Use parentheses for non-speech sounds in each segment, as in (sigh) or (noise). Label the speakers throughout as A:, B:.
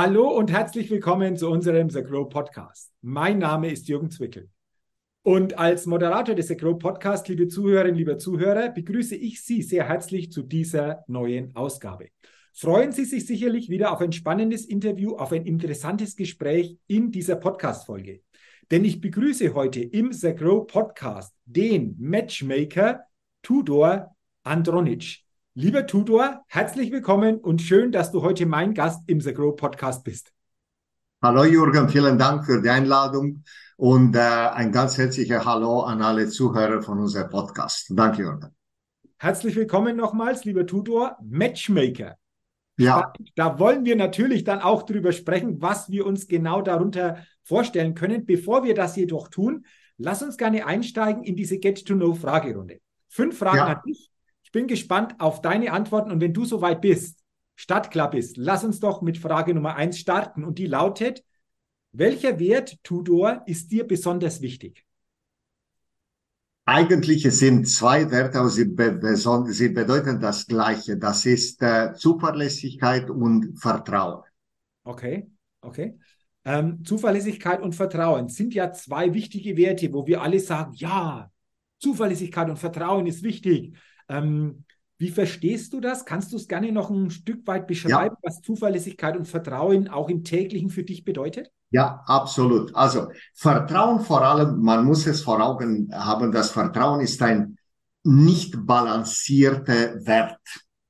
A: Hallo und herzlich willkommen zu unserem The Grow Podcast. Mein Name ist Jürgen Zwickel. Und als Moderator des The Grow Podcast, liebe Zuhörerinnen, lieber Zuhörer, begrüße ich Sie sehr herzlich zu dieser neuen Ausgabe. Freuen Sie sich sicherlich wieder auf ein spannendes Interview, auf ein interessantes Gespräch in dieser Podcast-Folge. Denn ich begrüße heute im The Grow Podcast den Matchmaker Tudor Andronic. Lieber Tudor, herzlich willkommen und schön, dass du heute mein Gast im The Grow Podcast bist.
B: Hallo Jürgen, vielen Dank für die Einladung und äh, ein ganz herzliches Hallo an alle Zuhörer von unserem Podcast. Danke, Jürgen.
A: Herzlich willkommen nochmals, lieber Tudor, Matchmaker.
B: Ja.
A: Da wollen wir natürlich dann auch drüber sprechen, was wir uns genau darunter vorstellen können. Bevor wir das jedoch tun, lass uns gerne einsteigen in diese Get-to-Know-Fragerunde. Fünf Fragen ja. an dich ich bin gespannt auf deine Antworten und wenn du soweit bist, startklar bist, lass uns doch mit Frage Nummer eins starten und die lautet, welcher Wert, Tudor, ist dir besonders wichtig?
B: Eigentlich sind zwei Werte, aber sie, sie bedeuten das Gleiche. Das ist äh, Zuverlässigkeit und Vertrauen.
A: Okay, okay. Ähm, Zuverlässigkeit und Vertrauen sind ja zwei wichtige Werte, wo wir alle sagen, ja, Zuverlässigkeit und Vertrauen ist wichtig. Ähm, wie verstehst du das? Kannst du es gerne noch ein Stück weit beschreiben, ja. was Zuverlässigkeit und Vertrauen auch im täglichen für dich bedeutet?
B: Ja, absolut. Also Vertrauen vor allem, man muss es vor Augen haben, das Vertrauen ist ein nicht balancierter Wert.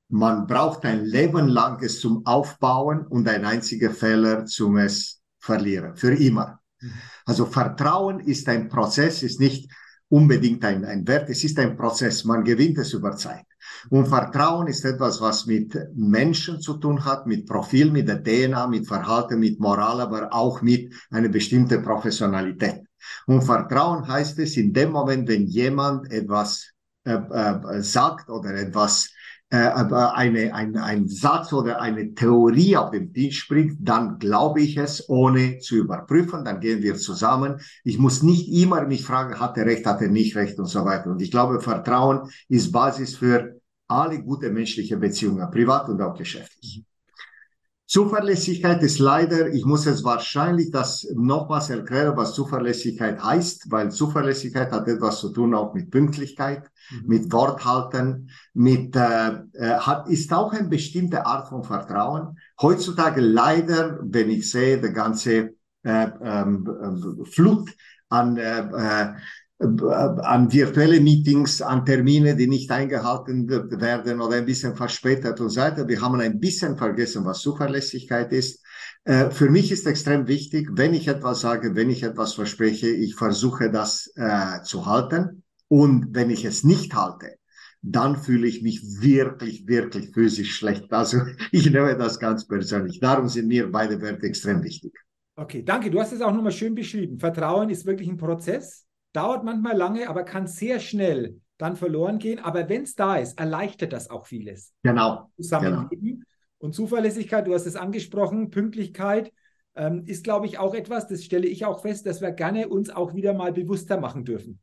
B: Man braucht ein Leben lang es zum Aufbauen und ein einziger Fehler zum es verlieren, für immer. Mhm. Also Vertrauen ist ein Prozess, ist nicht unbedingt ein, ein Wert. Es ist ein Prozess. Man gewinnt es über Zeit. Und Vertrauen ist etwas, was mit Menschen zu tun hat, mit Profil, mit der DNA, mit Verhalten, mit Moral, aber auch mit einer bestimmten Professionalität. Und Vertrauen heißt es in dem Moment, wenn jemand etwas äh, äh, sagt oder etwas eine, ein, ein Satz oder eine Theorie auf dem Tisch bringt, dann glaube ich es, ohne zu überprüfen. Dann gehen wir zusammen. Ich muss nicht immer mich fragen, hat er recht, hat er nicht recht und so weiter. Und ich glaube, Vertrauen ist Basis für alle gute menschliche Beziehungen, privat und auch geschäftlich. Zuverlässigkeit ist leider, ich muss es wahrscheinlich das nochmals erklären, was Zuverlässigkeit heißt, weil Zuverlässigkeit hat etwas zu tun auch mit Pünktlichkeit, mhm. mit Worthalten, mit äh, äh, hat ist auch eine bestimmte Art von Vertrauen. Heutzutage leider, wenn ich sehe, der ganze äh, ähm, äh, Flut an äh, äh an virtuelle Meetings, an Termine, die nicht eingehalten werden oder ein bisschen verspätet und so weiter. Wir haben ein bisschen vergessen, was Zuverlässigkeit ist. Äh, für mich ist extrem wichtig, wenn ich etwas sage, wenn ich etwas verspreche, ich versuche das äh, zu halten. Und wenn ich es nicht halte, dann fühle ich mich wirklich, wirklich physisch schlecht. Also (laughs) ich nehme das ganz persönlich. Darum sind mir beide Werte extrem wichtig.
A: Okay, danke. Du hast es auch nochmal schön beschrieben. Vertrauen ist wirklich ein Prozess dauert manchmal lange, aber kann sehr schnell dann verloren gehen. Aber wenn es da ist, erleichtert das auch vieles.
B: Genau.
A: Zusammenleben. Genau. Und Zuverlässigkeit, du hast es angesprochen, Pünktlichkeit ähm, ist, glaube ich, auch etwas, das stelle ich auch fest, dass wir gerne uns auch wieder mal bewusster machen dürfen.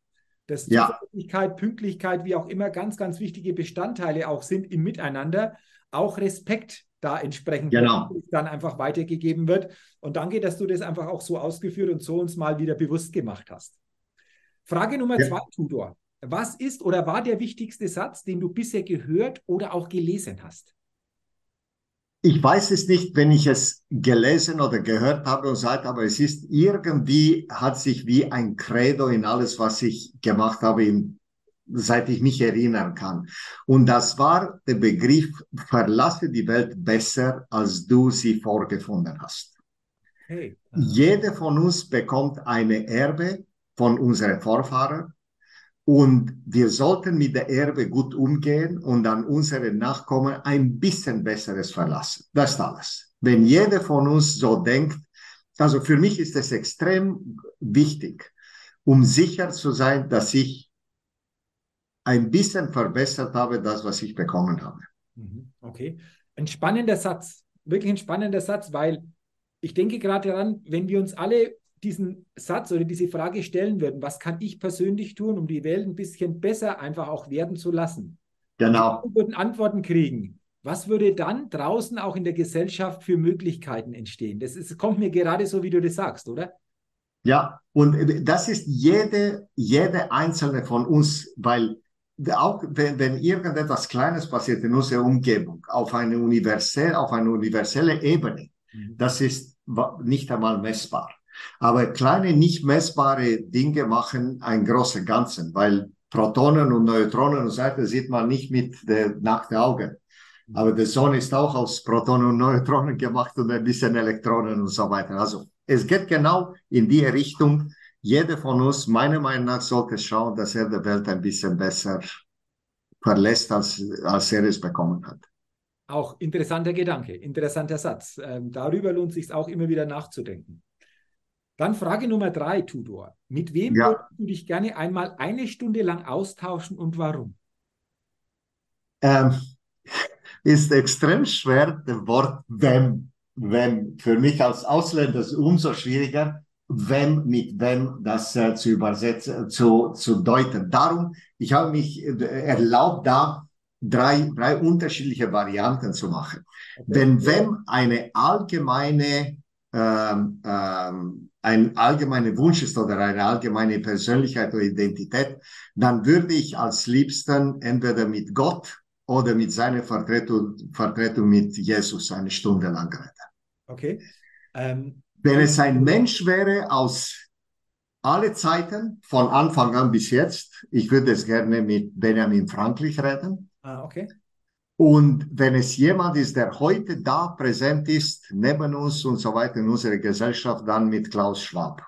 A: Dass ja. Zuverlässigkeit, Pünktlichkeit, wie auch immer, ganz, ganz wichtige Bestandteile auch sind im Miteinander. Auch Respekt da entsprechend
B: genau.
A: dann einfach weitergegeben wird. Und danke, dass du das einfach auch so ausgeführt und so uns mal wieder bewusst gemacht hast. Frage Nummer ja. zwei, Tudor. Was ist oder war der wichtigste Satz, den du bisher gehört oder auch gelesen hast?
B: Ich weiß es nicht, wenn ich es gelesen oder gehört habe und sagt, aber es ist irgendwie, hat sich wie ein Credo in alles, was ich gemacht habe, seit ich mich erinnern kann. Und das war der Begriff, verlasse die Welt besser, als du sie vorgefunden hast. Hey. Jeder von uns bekommt eine Erbe von unseren Vorfahren. Und wir sollten mit der Erbe gut umgehen und an unsere Nachkommen ein bisschen Besseres verlassen. Das ist alles. Wenn jeder von uns so denkt, also für mich ist es extrem wichtig, um sicher zu sein, dass ich ein bisschen verbessert habe, das, was ich bekommen habe.
A: Mhm. Okay. Ein spannender Satz, wirklich ein spannender Satz, weil ich denke gerade daran, wenn wir uns alle diesen Satz oder diese Frage stellen würden, was kann ich persönlich tun, um die Welt ein bisschen besser einfach auch werden zu lassen?
B: Genau.
A: Wir würden Antworten kriegen. was würde dann draußen auch in der Gesellschaft für Möglichkeiten entstehen? Das ist, kommt mir gerade so, wie du das sagst, oder?
B: Ja, und das ist jede, jede einzelne von uns, weil auch wenn, wenn irgendetwas Kleines passiert in unserer Umgebung, auf eine universelle, auf eine universelle Ebene, mhm. das ist nicht einmal messbar. Aber kleine, nicht messbare Dinge machen ein großes Ganzen, weil Protonen und Neutronen und so weiter sieht man nicht mit der nackten Augen. Aber der Sonne ist auch aus Protonen und Neutronen gemacht und ein bisschen Elektronen und so weiter. Also es geht genau in die Richtung. Jeder von uns, meiner Meinung nach, sollte schauen, dass er die Welt ein bisschen besser verlässt, als, als er es bekommen hat.
A: Auch interessanter Gedanke, interessanter Satz. Ähm, darüber lohnt sich auch immer wieder nachzudenken. Dann Frage Nummer drei, Tudor. Mit wem ja. würdest du dich gerne einmal eine Stunde lang austauschen und warum?
B: Ähm, (laughs) ist extrem schwer, das Wort wem. Wem. Für mich als Ausländer ist es umso schwieriger, wem mit wem das äh, zu übersetzen, zu, zu deuten. Darum, ich habe mich äh, erlaubt, da drei, drei unterschiedliche Varianten zu machen. Okay. Wenn wem eine allgemeine ähm, ähm, ein allgemeiner Wunsch ist oder eine allgemeine Persönlichkeit oder Identität, dann würde ich als liebsten entweder mit Gott oder mit seiner Vertretung, Vertretung mit Jesus eine Stunde lang reden.
A: Okay. Ähm,
B: Wenn es ein Mensch wäre aus alle Zeiten, von Anfang an bis jetzt, ich würde es gerne mit Benjamin Franklin reden.
A: Ah, okay.
B: Und wenn es jemand ist, der heute da präsent ist, neben uns und so weiter in unserer Gesellschaft, dann mit Klaus Schwab.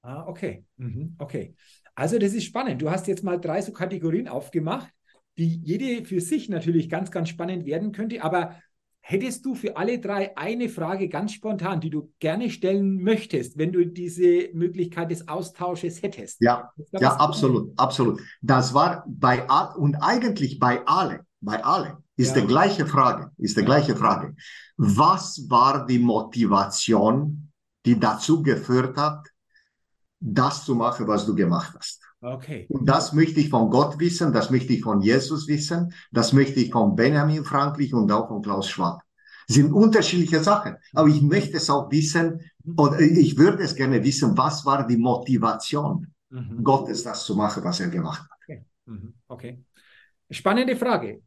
A: Ah, okay. Mhm, okay. Also das ist spannend. Du hast jetzt mal drei so Kategorien aufgemacht, die jede für sich natürlich ganz, ganz spannend werden könnte. Aber hättest du für alle drei eine Frage ganz spontan, die du gerne stellen möchtest, wenn du diese Möglichkeit des Austausches hättest?
B: Ja, ja, absolut, absolut. Das war bei und eigentlich bei alle, bei alle ist ja. die gleiche Frage, ist die ja. gleiche Frage. Was war die Motivation, die dazu geführt hat, das zu machen, was du gemacht hast?
A: Okay.
B: Und das möchte ich von Gott wissen, das möchte ich von Jesus wissen, das möchte ich von Benjamin Franklin und auch von Klaus Schwab. Das sind unterschiedliche Sachen, aber ich möchte es auch wissen und ich würde es gerne wissen, was war die Motivation mhm. Gottes, das zu machen, was er gemacht hat.
A: Okay. Mhm. okay. Spannende Frage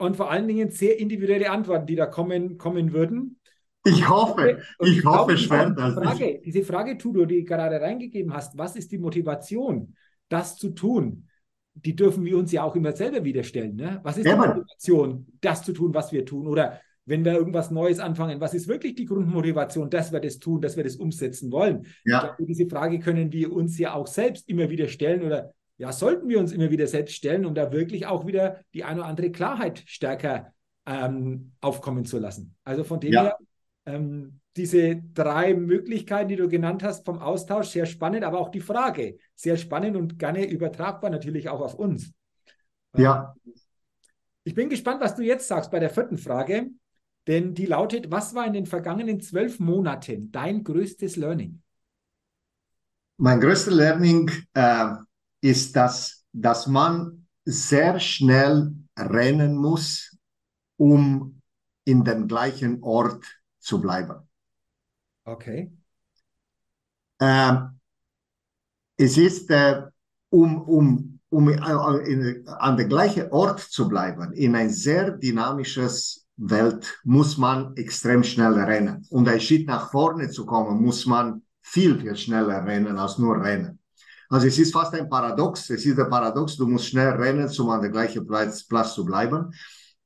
A: und vor allen Dingen sehr individuelle Antworten, die da kommen, kommen würden.
B: Ich hoffe, und ich, ich hoffe schwer,
A: dass Frage, ich... Diese Frage, Tudo, die du gerade reingegeben hast, was ist die Motivation, das zu tun? Die dürfen wir uns ja auch immer selber wieder stellen. Ne? Was ist ja, die Motivation, das zu tun, was wir tun? Oder wenn wir irgendwas Neues anfangen, was ist wirklich die Grundmotivation, dass wir das tun, dass wir das umsetzen wollen? Ja. Glaube, diese Frage können wir uns ja auch selbst immer wieder stellen oder ja, sollten wir uns immer wieder selbst stellen, um da wirklich auch wieder die eine oder andere Klarheit stärker ähm, aufkommen zu lassen. Also von dem ja. her, ähm, diese drei Möglichkeiten, die du genannt hast vom Austausch, sehr spannend, aber auch die Frage, sehr spannend und gerne übertragbar natürlich auch auf uns.
B: Ja.
A: Ähm, ich bin gespannt, was du jetzt sagst bei der vierten Frage, denn die lautet, was war in den vergangenen zwölf Monaten dein größtes Learning?
B: Mein größtes Learning äh, ist, dass, dass man sehr schnell rennen muss, um in dem gleichen Ort zu bleiben.
A: Okay.
B: Ähm, es ist, äh, um, um, um äh, in, an der gleichen Ort zu bleiben, in ein sehr dynamisches Welt, muss man extrem schnell rennen. Um ein Schritt nach vorne zu kommen, muss man viel, viel schneller rennen als nur rennen. Also es ist fast ein Paradox. Es ist ein Paradox, du musst schnell rennen, um an der gleichen Platz, Platz zu bleiben.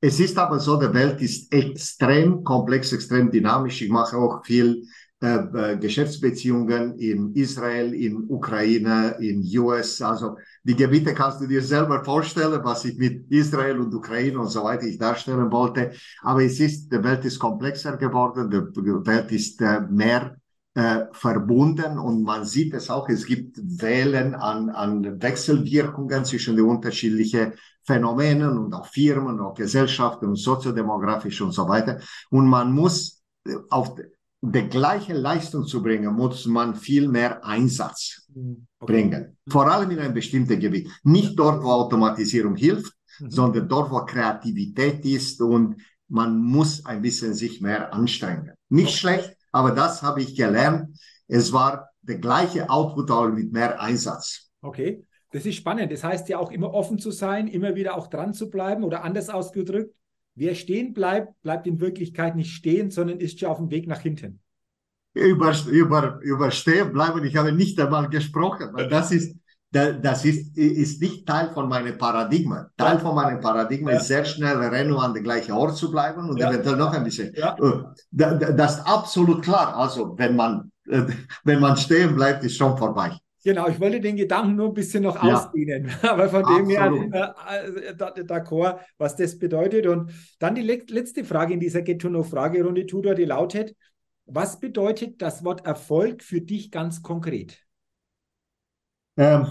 B: Es ist aber so, die Welt ist extrem komplex, extrem dynamisch. Ich mache auch viel äh, äh Geschäftsbeziehungen in Israel, in Ukraine, in US. Also die Gebiete kannst du dir selber vorstellen, was ich mit Israel und Ukraine und so weiter ich darstellen wollte. Aber es ist, die Welt ist komplexer geworden, die Welt ist äh, mehr äh, verbunden und man sieht es auch, es gibt Wellen an, an Wechselwirkungen zwischen den unterschiedlichen Phänomenen und auch Firmen, auch Gesellschaften und soziodemografisch und so weiter. Und man muss äh, auf die gleiche Leistung zu bringen, muss man viel mehr Einsatz okay. bringen. Vor allem in einem bestimmten Gebiet. Nicht dort, wo Automatisierung hilft, mhm. sondern dort, wo Kreativität ist und man muss ein bisschen sich mehr anstrengen. Nicht schlecht, aber das habe ich gelernt. Es war der gleiche Output, aber mit mehr Einsatz.
A: Okay, das ist spannend. Das heißt ja auch immer offen zu sein, immer wieder auch dran zu bleiben oder anders ausgedrückt. Wer stehen bleibt, bleibt in Wirklichkeit nicht stehen, sondern ist schon auf dem Weg nach hinten.
B: Über, über, über stehen bleiben, ich habe nicht einmal gesprochen. Das ist, das ist, ist nicht Teil von meinem Paradigma. Teil von meinem Paradigma ja. ist sehr schnell rennen, an der gleichen Ort zu bleiben und ja. eventuell noch ein bisschen. Ja. Äh, das ist absolut klar. Also, wenn man, äh, wenn man stehen bleibt, ist schon vorbei.
A: Genau, ich wollte den Gedanken nur ein bisschen noch ja. ausdehnen, (laughs) aber von Absolut. dem her äh, äh d'accord, was das bedeutet. Und dann die letzte Frage in dieser Get to Know Fragerunde, Tudor, die lautet: Was bedeutet das Wort Erfolg für dich ganz konkret?
B: Ähm,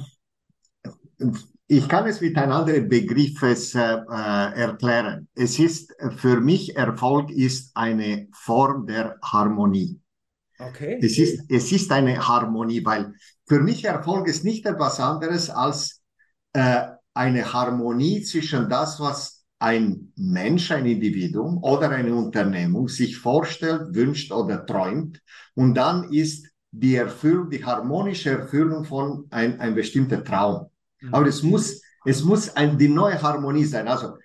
B: ich kann es mit einem anderen Begriff äh, erklären. Es ist für mich Erfolg ist eine Form der Harmonie. Okay. Es ist, es ist eine Harmonie, weil für mich Erfolg ist nicht etwas anderes als äh, eine Harmonie zwischen das, was ein Mensch, ein Individuum oder eine Unternehmung sich vorstellt, wünscht oder träumt. Und dann ist die Erfüllung, die harmonische Erfüllung von ein, ein bestimmter Traum. Mhm. Aber es muss, es muss ein, die neue Harmonie sein. Also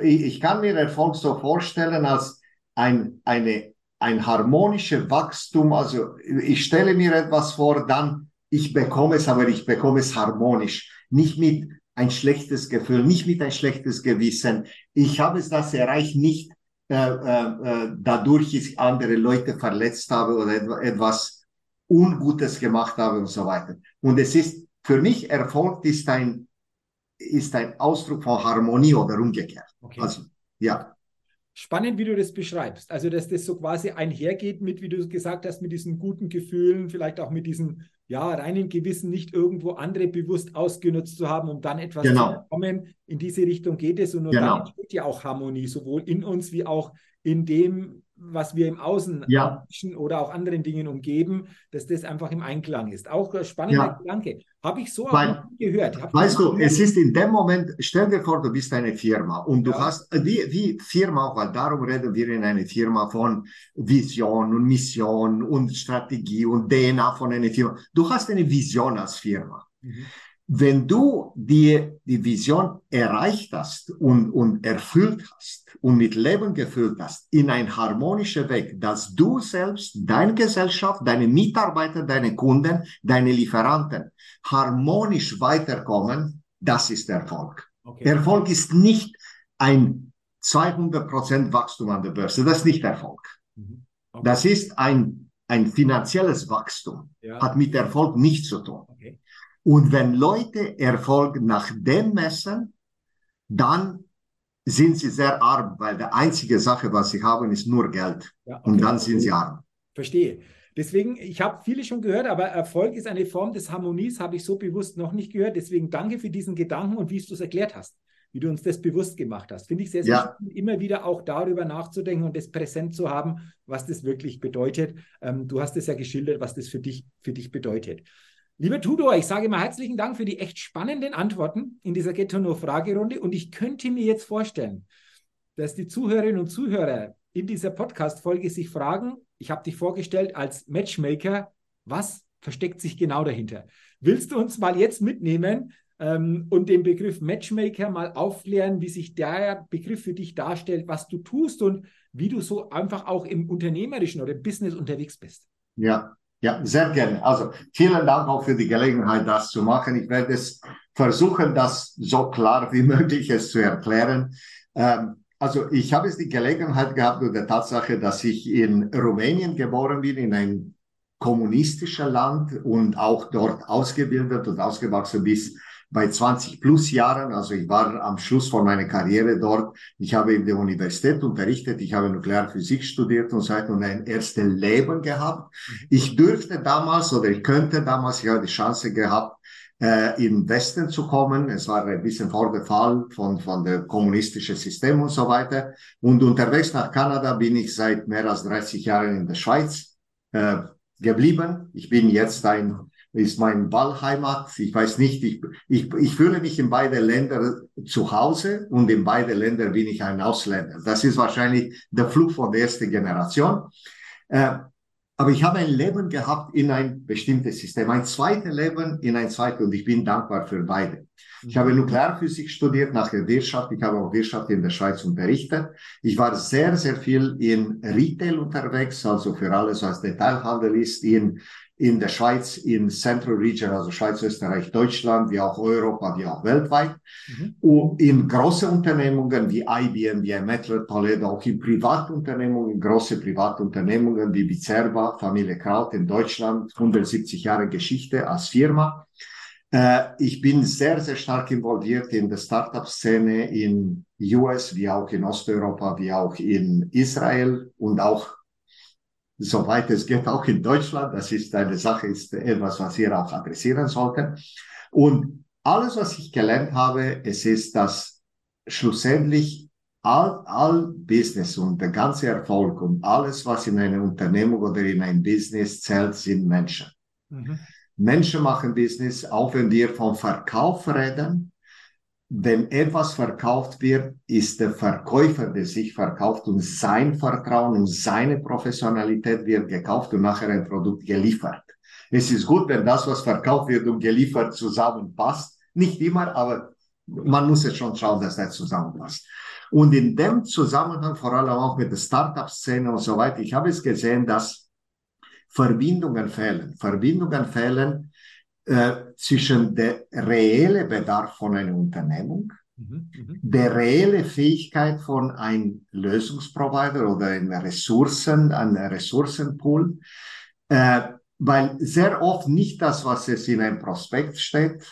B: ich, kann mir Erfolg so vorstellen als ein, eine, ein harmonisches Wachstum. Also ich stelle mir etwas vor, dann ich bekomme es, aber ich bekomme es harmonisch, nicht mit ein schlechtes Gefühl, nicht mit ein schlechtes Gewissen. Ich habe es das erreicht, nicht äh, äh, äh dadurch, ich andere Leute verletzt habe oder etwas Ungutes gemacht habe und so weiter. Und es ist für mich Erfolg ist ein ist ein Ausdruck von Harmonie oder umgekehrt. Okay. Also ja.
A: Spannend, wie du das beschreibst. Also, dass das so quasi einhergeht mit, wie du gesagt hast, mit diesen guten Gefühlen, vielleicht auch mit diesem ja, reinen Gewissen nicht irgendwo andere bewusst ausgenutzt zu haben, um dann etwas genau. zu bekommen. In diese Richtung geht es und nur genau. dann entsteht ja auch Harmonie, sowohl in uns wie auch in dem, was wir im Außen ja. oder auch anderen Dingen umgeben, dass das einfach im Einklang ist. Auch ein spannender ja. Gedanke. Habe ich so auch Weil,
B: noch gehört. Hab weißt du, es ist in dem Moment, stell dir vor, du bist eine Firma und du ja. hast, wie, wie Firma, weil darum reden wir in einer Firma von Vision und Mission und Strategie und DNA von einer Firma. Du hast eine Vision als Firma. Mhm. Wenn du die, die Vision erreicht hast und, und erfüllt hast und mit Leben gefüllt hast, in ein harmonischer Weg, dass du selbst, deine Gesellschaft, deine Mitarbeiter, deine Kunden, deine Lieferanten harmonisch weiterkommen, das ist Erfolg. Okay. Erfolg ist nicht ein 200% Wachstum an der Börse, das ist nicht Erfolg. Mhm. Okay. Das ist ein, ein finanzielles Wachstum, ja. hat mit Erfolg nichts zu tun. Okay. Und wenn Leute Erfolg nach dem messen, dann sind sie sehr arm, weil die einzige Sache, was sie haben, ist nur Geld. Ja, okay. Und dann sind sie arm.
A: Verstehe. Deswegen, ich habe viele schon gehört, aber Erfolg ist eine Form des Harmonies, habe ich so bewusst noch nicht gehört. Deswegen danke für diesen Gedanken und wie du es erklärt hast, wie du uns das bewusst gemacht hast. Finde ich sehr, sehr ja. spannend, immer wieder auch darüber nachzudenken und das präsent zu haben, was das wirklich bedeutet. Ähm, du hast es ja geschildert, was das für dich, für dich bedeutet. Lieber Tudor, ich sage mal herzlichen Dank für die echt spannenden Antworten in dieser Get to Fragerunde und ich könnte mir jetzt vorstellen, dass die Zuhörerinnen und Zuhörer in dieser Podcast-Folge sich fragen, ich habe dich vorgestellt als Matchmaker, was versteckt sich genau dahinter? Willst du uns mal jetzt mitnehmen ähm, und den Begriff Matchmaker mal aufklären, wie sich der Begriff für dich darstellt, was du tust und wie du so einfach auch im unternehmerischen oder im Business unterwegs bist?
B: Ja, ja, sehr gerne. Also vielen Dank auch für die Gelegenheit, das zu machen. Ich werde es versuchen, das so klar wie (laughs) möglich es zu erklären. Ähm, also ich habe es die Gelegenheit gehabt durch die Tatsache, dass ich in Rumänien geboren bin, in ein kommunistischer Land und auch dort ausgebildet und ausgewachsen bis bei 20 plus Jahren, also ich war am Schluss von meiner Karriere dort. Ich habe in der Universität unterrichtet, ich habe Nuklearphysik studiert und so weiter und ein erstes Leben gehabt. Mhm. Ich dürfte damals oder ich könnte damals, ich habe die Chance gehabt, äh, in Westen zu kommen. Es war ein bisschen vor der Fall von, von der kommunistischen System und so weiter. Und unterwegs nach Kanada bin ich seit mehr als 30 Jahren in der Schweiz äh, geblieben. Ich bin jetzt ein ist mein Wahlheimat. Ich weiß nicht, ich, ich, ich fühle mich in beide Länder zu Hause und in beide Länder bin ich ein Ausländer. Das ist wahrscheinlich der Flug von der ersten Generation. Äh, aber ich habe ein Leben gehabt in ein bestimmtes System, ein zweites Leben in ein zweites und ich bin dankbar für beide. Ich habe Nuklearphysik studiert, nachher Wirtschaft. Ich habe auch Wirtschaft in der Schweiz unterrichtet. Ich war sehr, sehr viel in Retail unterwegs, also für alles, was Detailhandel ist, in in der Schweiz, in Central Region, also Schweiz, Österreich, Deutschland, wie auch Europa, wie auch weltweit. Mhm. Und in große Unternehmungen wie IBM, wie Mettler Toledo, auch in Privatunternehmungen, große Privatunternehmungen wie Bizerba, Familie Kraut in Deutschland, 170 Jahre Geschichte als Firma. Äh, ich bin sehr, sehr stark involviert in der Startup-Szene in US, wie auch in Osteuropa, wie auch in Israel und auch soweit es geht, auch in Deutschland. Das ist eine Sache, ist etwas, was wir auch adressieren sollten. Und alles, was ich gelernt habe, es ist, dass schlussendlich all, all Business und der ganze Erfolg und alles, was in einer Unternehmung oder in ein Business zählt, sind Menschen. Mhm. Menschen machen Business, auch wenn wir vom Verkauf reden, wenn etwas verkauft wird, ist der Verkäufer, der sich verkauft und sein Vertrauen und seine Professionalität wird gekauft und nachher ein Produkt geliefert. Es ist gut, wenn das, was verkauft wird und geliefert zusammenpasst. Nicht immer, aber man muss jetzt schon schauen, dass das zusammenpasst. Und in dem Zusammenhang, vor allem auch mit der Startup-Szene und so weiter, ich habe es gesehen, dass Verbindungen fehlen. Verbindungen fehlen äh, zwischen der reelle Bedarf von einer Unternehmung, mhm, mhm, der reelle Fähigkeit von einem Lösungsprovider oder einem Ressourcen, einem Ressourcenpool, äh, weil sehr oft nicht das, was es in einem Prospekt steht,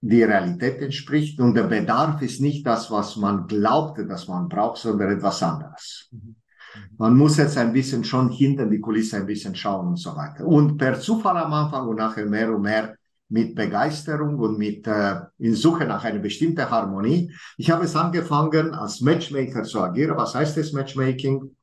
B: die Realität entspricht und der Bedarf ist nicht das, was man glaubte, dass man braucht, sondern etwas anderes. Mhm. Man muss jetzt ein bisschen schon hinter die Kulisse ein bisschen schauen und so weiter. Und per Zufall am Anfang und nachher mehr und mehr mit Begeisterung und mit äh, in Suche nach einer bestimmten Harmonie. Ich habe es angefangen, als Matchmaker zu agieren. Was heißt das Matchmaking?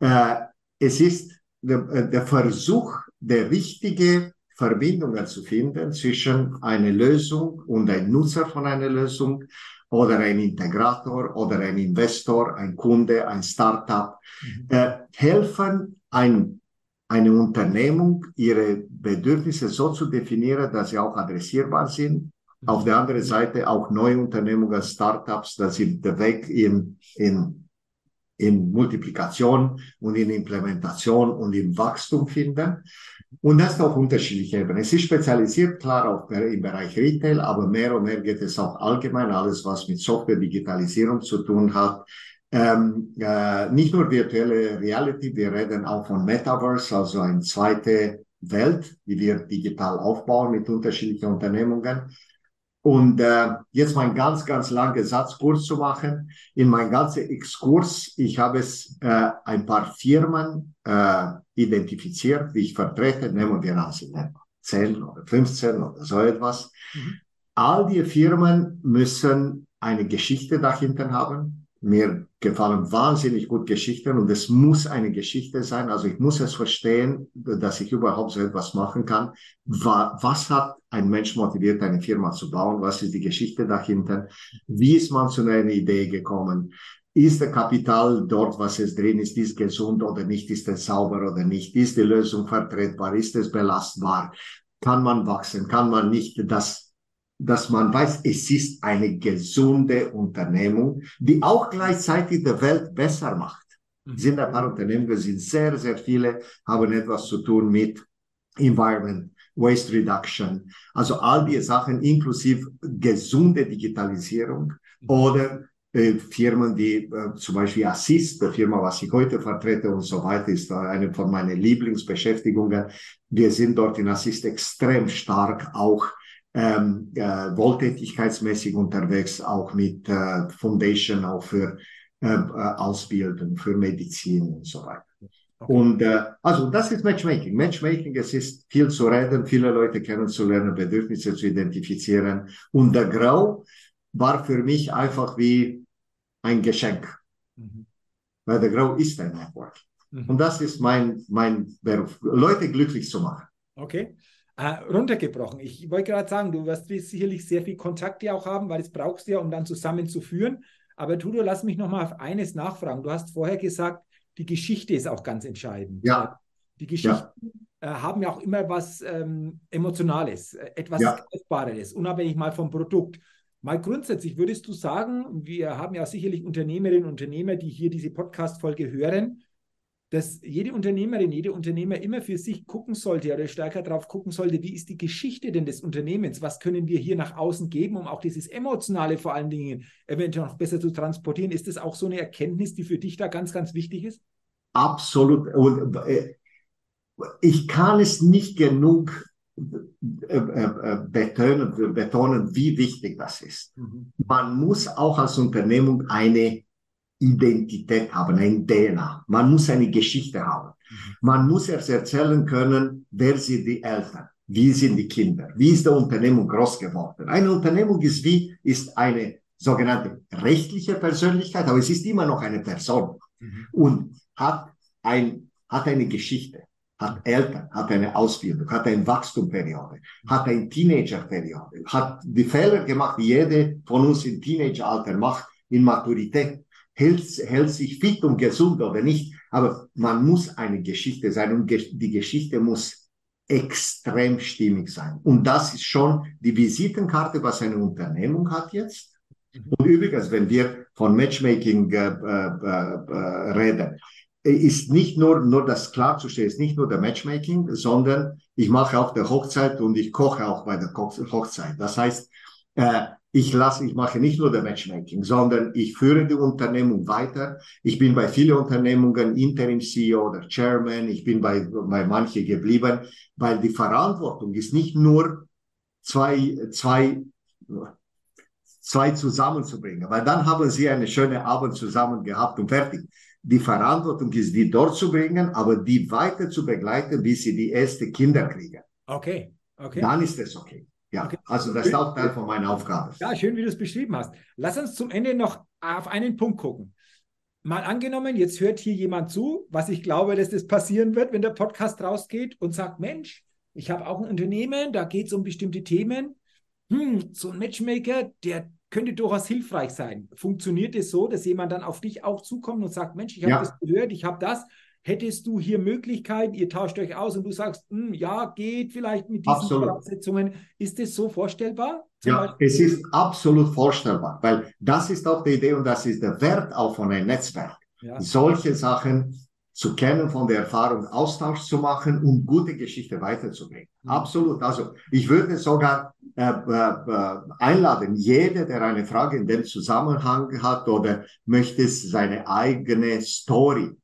B: Äh, es ist der, äh, der Versuch, der richtige Verbindungen zu finden zwischen einer Lösung und ein Nutzer von einer Lösung oder ein Integrator oder ein Investor, ein Kunde, ein Startup, mhm. äh, helfen, ein eine Unternehmung ihre Bedürfnisse so zu definieren, dass sie auch adressierbar sind. Auf der anderen Seite auch neue Unternehmungen, Startups, dass sie den Weg in, in, in Multiplikation und in Implementation und in Wachstum finden. Und das auf unterschiedliche Ebenen. Es ist spezialisiert, klar, auch im Bereich Retail, aber mehr und mehr geht es auch allgemein alles, was mit Software, Digitalisierung zu tun hat, ähm, äh, nicht nur virtuelle Reality, wir reden auch von Metaverse, also eine zweite Welt, die wir digital aufbauen mit unterschiedlichen Unternehmungen. Und äh, jetzt mein ganz, ganz langer Satz kurz zu machen. In meinem ganzen Exkurs, ich habe es äh, ein paar Firmen äh, identifiziert, die ich vertrete, nehmen wir an, sie 10 oder 15 oder so etwas. Mhm. All die Firmen müssen eine Geschichte dahinter haben, mir gefallen wahnsinnig gut Geschichten und es muss eine Geschichte sein. Also ich muss es verstehen, dass ich überhaupt so etwas machen kann. Was hat ein Mensch motiviert, eine Firma zu bauen? Was ist die Geschichte dahinter? Wie ist man zu einer Idee gekommen? Ist der Kapital dort, was es drin ist, ist gesund oder nicht? Ist es sauber oder nicht? Ist die Lösung vertretbar? Ist es belastbar? Kann man wachsen? Kann man nicht? Das dass man weiß, es ist eine gesunde Unternehmung, die auch gleichzeitig die Welt besser macht. Mhm. Sind ein paar Unternehmen, sind sehr, sehr viele, haben etwas zu tun mit Environment, Waste Reduction, also all die Sachen inklusive gesunde Digitalisierung mhm. oder äh, Firmen wie äh, zum Beispiel Assist, der Firma, was ich heute vertrete und so weiter, ist eine von meinen Lieblingsbeschäftigungen. Wir sind dort in Assist extrem stark auch ähm, äh, wohltätigkeitsmäßig unterwegs, auch mit äh, Foundation, auch für äh, äh, Ausbildung, für Medizin und so weiter. Okay. Und äh, also das ist Matchmaking. Matchmaking, es ist viel zu reden, viele Leute kennenzulernen, Bedürfnisse zu identifizieren. Und der Grau war für mich einfach wie ein Geschenk. Mhm. Weil der Grau ist ein Network. Mhm. Und das ist mein, mein Beruf, Leute glücklich zu machen.
A: Okay. Äh, runtergebrochen. Ich wollte gerade sagen, du wirst sicherlich sehr viel Kontakte auch haben, weil das brauchst du ja, um dann zusammenzuführen. Aber Tudo, lass mich noch mal auf eines nachfragen. Du hast vorher gesagt, die Geschichte ist auch ganz entscheidend.
B: Ja.
A: Die Geschichten ja. äh, haben ja auch immer was ähm, Emotionales, äh, etwas
B: Ja.
A: Greifbares, unabhängig mal vom Produkt. Mal grundsätzlich würdest du sagen, wir haben ja sicherlich Unternehmerinnen und Unternehmer, die hier diese Podcast-Folge hören, dass jede Unternehmerin, jede Unternehmer immer für sich gucken sollte oder stärker darauf gucken sollte, wie ist die Geschichte denn des Unternehmens? Was können wir hier nach außen geben, um auch dieses Emotionale vor allen Dingen eventuell noch besser zu transportieren? Ist das auch so eine Erkenntnis, die für dich da ganz, ganz wichtig ist?
B: Absolut. Und äh, ich kann es nicht genug äh, äh, betonen, betonen, wie wichtig das ist.
A: Mhm.
B: Man muss auch als Unternehmung eine Identität haben, ein DNA. Man muss eine Geschichte haben. Man muss erst erzählen können, wer sind die Eltern, wie sind die Kinder, wie ist die Unternehmung groß geworden. Eine Unternehmung ist wie, ist eine sogenannte rechtliche Persönlichkeit, aber es ist immer noch eine Person
A: Mhm.
B: und hat ein, hat eine Geschichte, hat Eltern, hat eine Ausbildung, hat eine Wachstumperiode, hat eine Teenagerperiode, hat die Fehler gemacht, die jede von uns im Teenageralter macht, in Maturität, hält, hält sich fit und gesund oder nicht, aber man muss eine Geschichte sein und die Geschichte muss extrem stimmig sein. Und das ist schon die Visitenkarte, was eine Unternehmung hat jetzt. Und übrigens, wenn wir von Matchmaking äh, äh, äh, reden, ist nicht nur, nur das klarzustellen, ist nicht nur der Matchmaking, sondern ich mache auch der Hochzeit und ich koche auch bei der Hochzeit. Das heißt, äh, ich lasse, ich mache nicht nur der Matchmaking, sondern ich führe die Unternehmung weiter. Ich bin bei vielen Unternehmungen Interim-CEO oder Chairman. Ich bin bei, bei manchen geblieben, weil die Verantwortung ist nicht nur zwei, zwei, zwei zusammenzubringen, weil dann haben sie eine schöne Abend zusammen gehabt und fertig. Die Verantwortung ist, die dort zu bringen, aber die weiter zu begleiten, bis sie die ersten Kinder kriegen.
A: Okay, okay.
B: Dann ist es okay. Ja,
A: Okay.
B: also das ist auch Teil von meiner Aufgabe.
A: Ja, schön, wie du es beschrieben hast. Lass uns zum Ende noch auf einen Punkt gucken. Mal angenommen, jetzt hört hier jemand zu, was ich glaube, dass das passieren wird, wenn der Podcast rausgeht und sagt, Mensch, ich habe auch ein Unternehmen, da geht es um bestimmte Themen. Hm, so ein Matchmaker, der könnte durchaus hilfreich sein. Funktioniert es so, dass jemand dann auf dich auch zukommt und sagt, Mensch, ich habe
B: Ja.
A: das gehört, ich habe das. Hättest du hier Möglichkeiten, ihr tauscht euch aus und du sagst, hm, ja, geht vielleicht mit diesen
B: Absolut.
A: Voraussetzungen. Ist das so vorstellbar? Zum
B: Ja, es ist absolut vorstellbar, weil das ist auch die Idee und das ist der Wert auch von einem Netzwerk.
A: Ja.
B: Solche Sachen zu kennen, von der Erfahrung Austausch zu machen und gute Geschichte weiterzubringen.
A: Mhm.
B: Absolut. Also ich würde sogar äh, äh, einladen, jeder, der eine Frage in dem Zusammenhang hat oder möchte seine eigene Story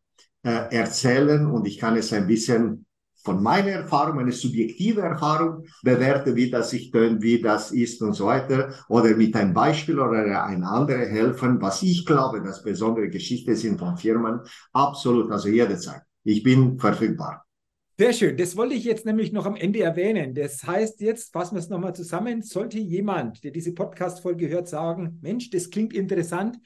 B: äh, erzählen und ich kann es ein bisschen von meiner Erfahrung, eine subjektive Erfahrung bewerten, wie das sich tönt, wie das ist und so weiter, oder mit einem Beispiel oder ein anderer helfen, was ich glaube, dass besondere Geschichten sind von Firmen. Absolut, also jederzeit. Ich bin verfügbar.
A: Sehr schön. Das wollte ich jetzt nämlich noch am Ende erwähnen. Das heißt, jetzt fassen wir es nochmal zusammen. Sollte jemand, der diese Podcast-Folge hört, sagen, Mensch, das klingt interessant,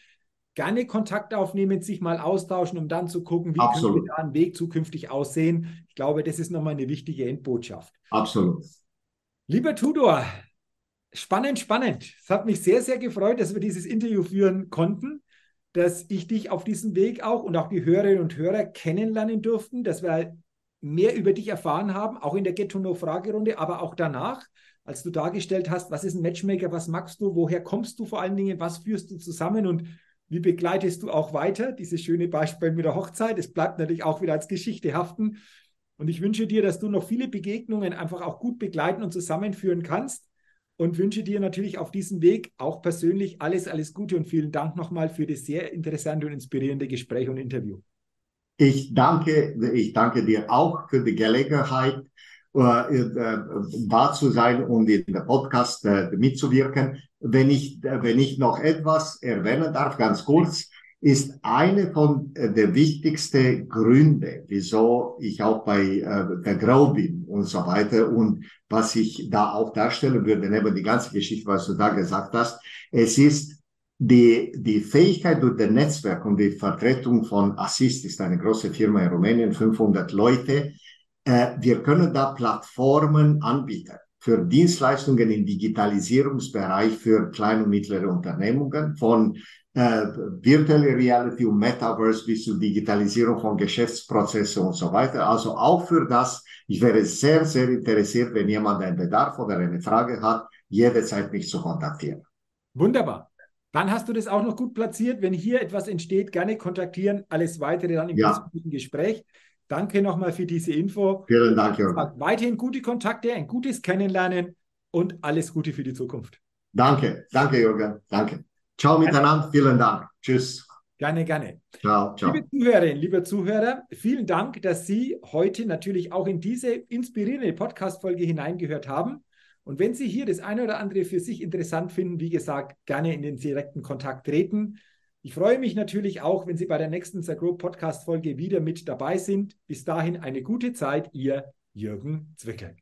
A: gerne Kontakt aufnehmen, sich mal austauschen, um dann zu gucken, wie
B: Absolut.
A: da ein Weg zukünftig aussehen. Ich glaube, das ist nochmal eine wichtige Endbotschaft.
B: Absolut.
A: Lieber Tudor, spannend, spannend. Es hat mich sehr, sehr gefreut, dass wir dieses Interview führen konnten, dass ich dich auf diesem Weg auch und auch die Hörerinnen und Hörer kennenlernen durften, dass wir mehr über dich erfahren haben, auch in der Get to Know Fragerunde, aber auch danach, als du dargestellt hast, was ist ein Matchmaker, was magst du, woher kommst du vor allen Dingen, was führst du zusammen und wie begleitest du auch weiter? Dieses schöne Beispiel mit der Hochzeit, es bleibt natürlich auch wieder als Geschichte haften. Und ich wünsche dir, dass du noch viele Begegnungen einfach auch gut begleiten und zusammenführen kannst. Und wünsche dir natürlich auf diesem Weg auch persönlich alles, alles Gute und vielen Dank nochmal für das sehr interessante und inspirierende Gespräch und Interview.
B: Ich danke, ich danke dir auch für die Gelegenheit, da zu sein und in der Podcast äh, mitzuwirken. Wenn ich, äh, wenn ich noch etwas erwähnen darf, ganz kurz, ist eine von äh, der wichtigsten Gründe, wieso ich auch bei äh, der Grow bin und so weiter und was ich da auch darstellen würde, neben die ganze Geschichte, was du da gesagt hast, es ist die, die Fähigkeit durch das Netzwerk und die Vertretung von Assist ist eine große Firma in Rumänien, 500 Leute, Äh, wir können da Plattformen anbieten für Dienstleistungen im Digitalisierungsbereich für kleine und mittlere Unternehmungen, von äh, Virtual Reality und Metaverse bis zur Digitalisierung von Geschäftsprozessen und so weiter. Also auch für das, ich wäre sehr, sehr interessiert, wenn jemand einen Bedarf oder eine Frage hat, jederzeit mich zu kontaktieren.
A: Wunderbar. Dann hast du das auch noch gut platziert. Wenn hier etwas entsteht, gerne kontaktieren. Alles weitere dann im
B: Ja.
A: Gespräch. Danke nochmal für diese Info.
B: Vielen Dank, Jürgen.
A: Weiterhin gute Kontakte, ein gutes Kennenlernen und alles Gute für die Zukunft.
B: Danke, danke, Jürgen. Danke. Ciao miteinander. Vielen Dank. Tschüss.
A: Gerne, gerne.
B: Ciao, ciao.
A: Liebe Zuhörerinnen, liebe Zuhörer, vielen Dank, dass Sie heute natürlich auch in diese inspirierende Podcast-Folge hineingehört haben. Und wenn Sie hier das eine oder andere für sich interessant finden, wie gesagt, gerne in den direkten Kontakt treten. Ich freue mich natürlich auch, wenn Sie bei der nächsten Sagro Podcast Folge wieder mit dabei sind. Bis dahin eine gute Zeit, Ihr Jürgen Zwickel.